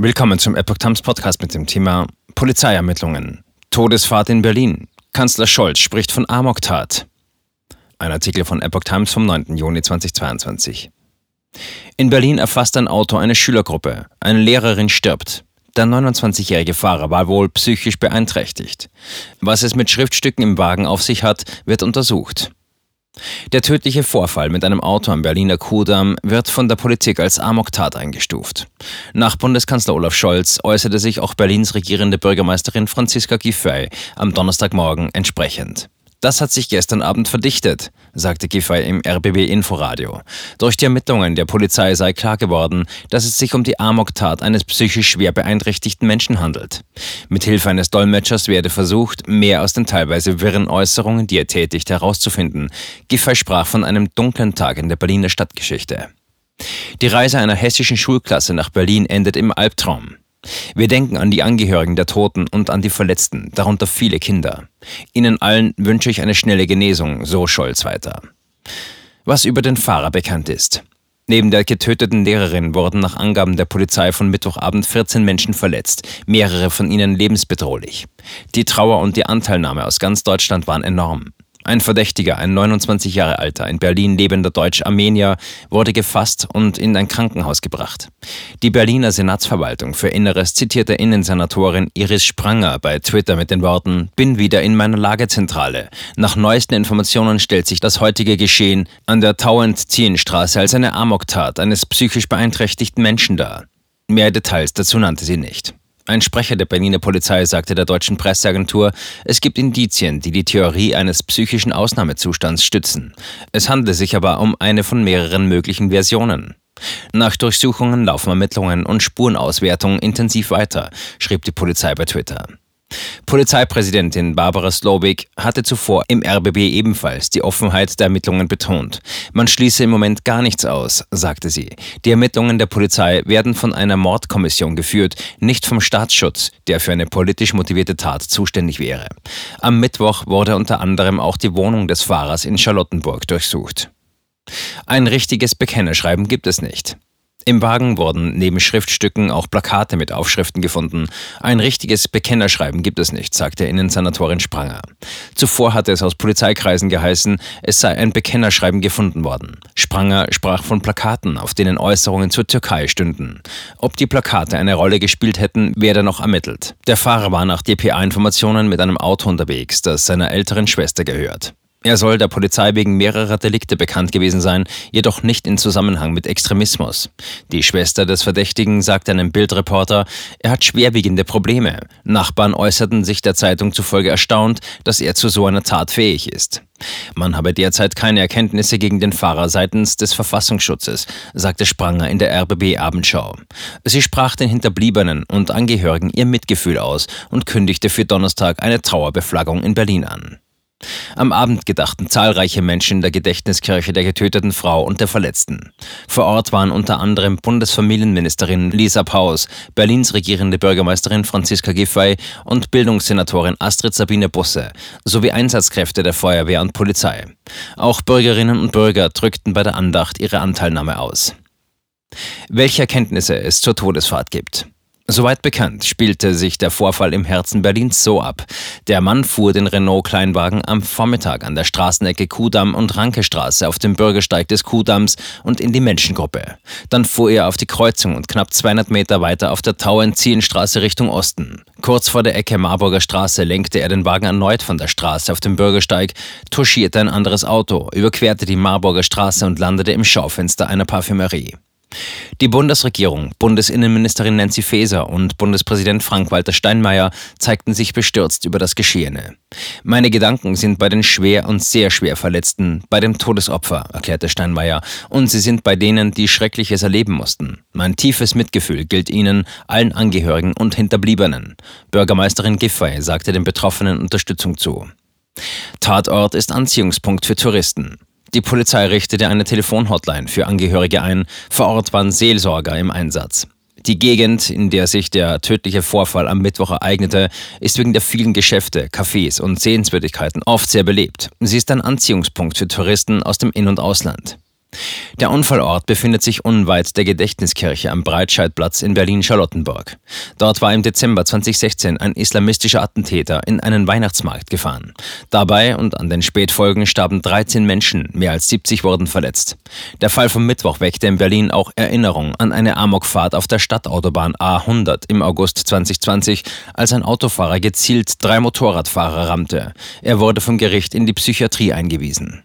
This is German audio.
Willkommen zum Epoch Times Podcast mit dem Thema Polizeiermittlungen. Todesfahrt in Berlin. Kanzler Scholz spricht von Amoktat. Ein Artikel von Epoch Times vom 9. Juni 2022. In Berlin erfasst ein Auto eine Schülergruppe. Eine Lehrerin stirbt. Der 29-jährige Fahrer war wohl psychisch beeinträchtigt. Was es mit Schriftstücken im Wagen auf sich hat, wird untersucht. Der tödliche Vorfall mit einem Auto am Berliner Kudamm wird von der Politik als Amoktat eingestuft. Nach Bundeskanzler Olaf Scholz äußerte sich auch Berlins regierende Bürgermeisterin Franziska Giffey am Donnerstagmorgen entsprechend. Das hat sich gestern Abend verdichtet, sagte Giffey im RBB Inforadio. Durch die Ermittlungen der Polizei sei klar geworden, dass es sich um die Amoktat eines psychisch schwer beeinträchtigten Menschen handelt. Mit Hilfe eines Dolmetschers werde versucht, mehr aus den teilweise wirren Äußerungen, die er tätigt, herauszufinden. Giffey sprach von einem dunklen Tag in der Berliner Stadtgeschichte. Die Reise einer hessischen Schulklasse nach Berlin endet im Albtraum. Wir denken an die Angehörigen der Toten und an die Verletzten, darunter viele Kinder. Ihnen allen wünsche ich eine schnelle Genesung, so Scholz weiter. Was über den Fahrer bekannt ist. Neben der getöteten Lehrerin wurden nach Angaben der Polizei von Mittwochabend 14 Menschen verletzt, mehrere von ihnen lebensbedrohlich. Die Trauer und die Anteilnahme aus ganz Deutschland waren enorm. Ein Verdächtiger, ein 29 Jahre alter, in Berlin lebender Deutsch-Armenier, wurde gefasst und in ein Krankenhaus gebracht. Die Berliner Senatsverwaltung für Inneres zitierte Innensenatorin Iris Spranger bei Twitter mit den Worten: Bin wieder in meiner Lagezentrale. Nach neuesten Informationen stellt sich das heutige Geschehen an der Tauent-Zienstraße als eine Amoktat eines psychisch beeinträchtigten Menschen dar. Mehr Details dazu nannte sie nicht. Ein Sprecher der Berliner Polizei sagte der deutschen Presseagentur, es gibt Indizien, die die Theorie eines psychischen Ausnahmezustands stützen. Es handle sich aber um eine von mehreren möglichen Versionen. Nach Durchsuchungen laufen Ermittlungen und Spurenauswertungen intensiv weiter, schrieb die Polizei bei Twitter. Polizeipräsidentin Barbara Slowik hatte zuvor im RBB ebenfalls die Offenheit der Ermittlungen betont. Man schließe im Moment gar nichts aus, sagte sie. Die Ermittlungen der Polizei werden von einer Mordkommission geführt, nicht vom Staatsschutz, der für eine politisch motivierte Tat zuständig wäre. Am Mittwoch wurde unter anderem auch die Wohnung des Fahrers in Charlottenburg durchsucht. Ein richtiges Bekennerschreiben gibt es nicht. Im Wagen wurden neben Schriftstücken auch Plakate mit Aufschriften gefunden. Ein richtiges Bekennerschreiben gibt es nicht, sagte Innensenatorin Spranger. Zuvor hatte es aus Polizeikreisen geheißen, es sei ein Bekennerschreiben gefunden worden. Spranger sprach von Plakaten, auf denen Äußerungen zur Türkei stünden. Ob die Plakate eine Rolle gespielt hätten, werde noch ermittelt. Der Fahrer war nach dpa-Informationen mit einem Auto unterwegs, das seiner älteren Schwester gehört. Er soll der Polizei wegen mehrerer Delikte bekannt gewesen sein, jedoch nicht in Zusammenhang mit Extremismus. Die Schwester des Verdächtigen sagte einem Bildreporter, er hat schwerwiegende Probleme. Nachbarn äußerten sich der Zeitung zufolge erstaunt, dass er zu so einer Tat fähig ist. Man habe derzeit keine Erkenntnisse gegen den Fahrer seitens des Verfassungsschutzes, sagte Spranger in der RBB Abendschau. Sie sprach den Hinterbliebenen und Angehörigen ihr Mitgefühl aus und kündigte für Donnerstag eine Trauerbeflaggung in Berlin an. Am Abend gedachten zahlreiche Menschen der Gedächtniskirche der getöteten Frau und der Verletzten. Vor Ort waren unter anderem Bundesfamilienministerin Lisa Paus, Berlins regierende Bürgermeisterin Franziska Giffey und Bildungssenatorin Astrid Sabine Busse sowie Einsatzkräfte der Feuerwehr und Polizei. Auch Bürgerinnen und Bürger drückten bei der Andacht ihre Anteilnahme aus. Welche Erkenntnisse es zur Todesfahrt gibt. Soweit bekannt spielte sich der Vorfall im Herzen Berlins so ab. Der Mann fuhr den Renault-Kleinwagen am Vormittag an der Straßenecke Kudamm und Rankestraße auf dem Bürgersteig des Kudamms und in die Menschengruppe. Dann fuhr er auf die Kreuzung und knapp 200 Meter weiter auf der Tauentzienstraße Richtung Osten. Kurz vor der Ecke Marburger Straße lenkte er den Wagen erneut von der Straße auf dem Bürgersteig, touchierte ein anderes Auto, überquerte die Marburger Straße und landete im Schaufenster einer Parfümerie. Die Bundesregierung, Bundesinnenministerin Nancy Faeser und Bundespräsident Frank-Walter Steinmeier zeigten sich bestürzt über das Geschehene. Meine Gedanken sind bei den schwer und sehr schwer Verletzten, bei dem Todesopfer, erklärte Steinmeier, und sie sind bei denen, die Schreckliches erleben mussten. Mein tiefes Mitgefühl gilt ihnen, allen Angehörigen und Hinterbliebenen. Bürgermeisterin Giffey sagte den Betroffenen Unterstützung zu. Tatort ist Anziehungspunkt für Touristen. Die Polizei richtete eine Telefonhotline für Angehörige ein. Vor Ort waren Seelsorger im Einsatz. Die Gegend, in der sich der tödliche Vorfall am Mittwoch ereignete, ist wegen der vielen Geschäfte, Cafés und Sehenswürdigkeiten oft sehr belebt. Sie ist ein Anziehungspunkt für Touristen aus dem In- und Ausland. Der Unfallort befindet sich unweit der Gedächtniskirche am Breitscheidplatz in Berlin-Charlottenburg. Dort war im Dezember 2016 ein islamistischer Attentäter in einen Weihnachtsmarkt gefahren. Dabei und an den Spätfolgen starben 13 Menschen, mehr als 70 wurden verletzt. Der Fall vom Mittwoch weckte in Berlin auch Erinnerung an eine Amokfahrt auf der Stadtautobahn A100 im August 2020, als ein Autofahrer gezielt drei Motorradfahrer rammte. Er wurde vom Gericht in die Psychiatrie eingewiesen.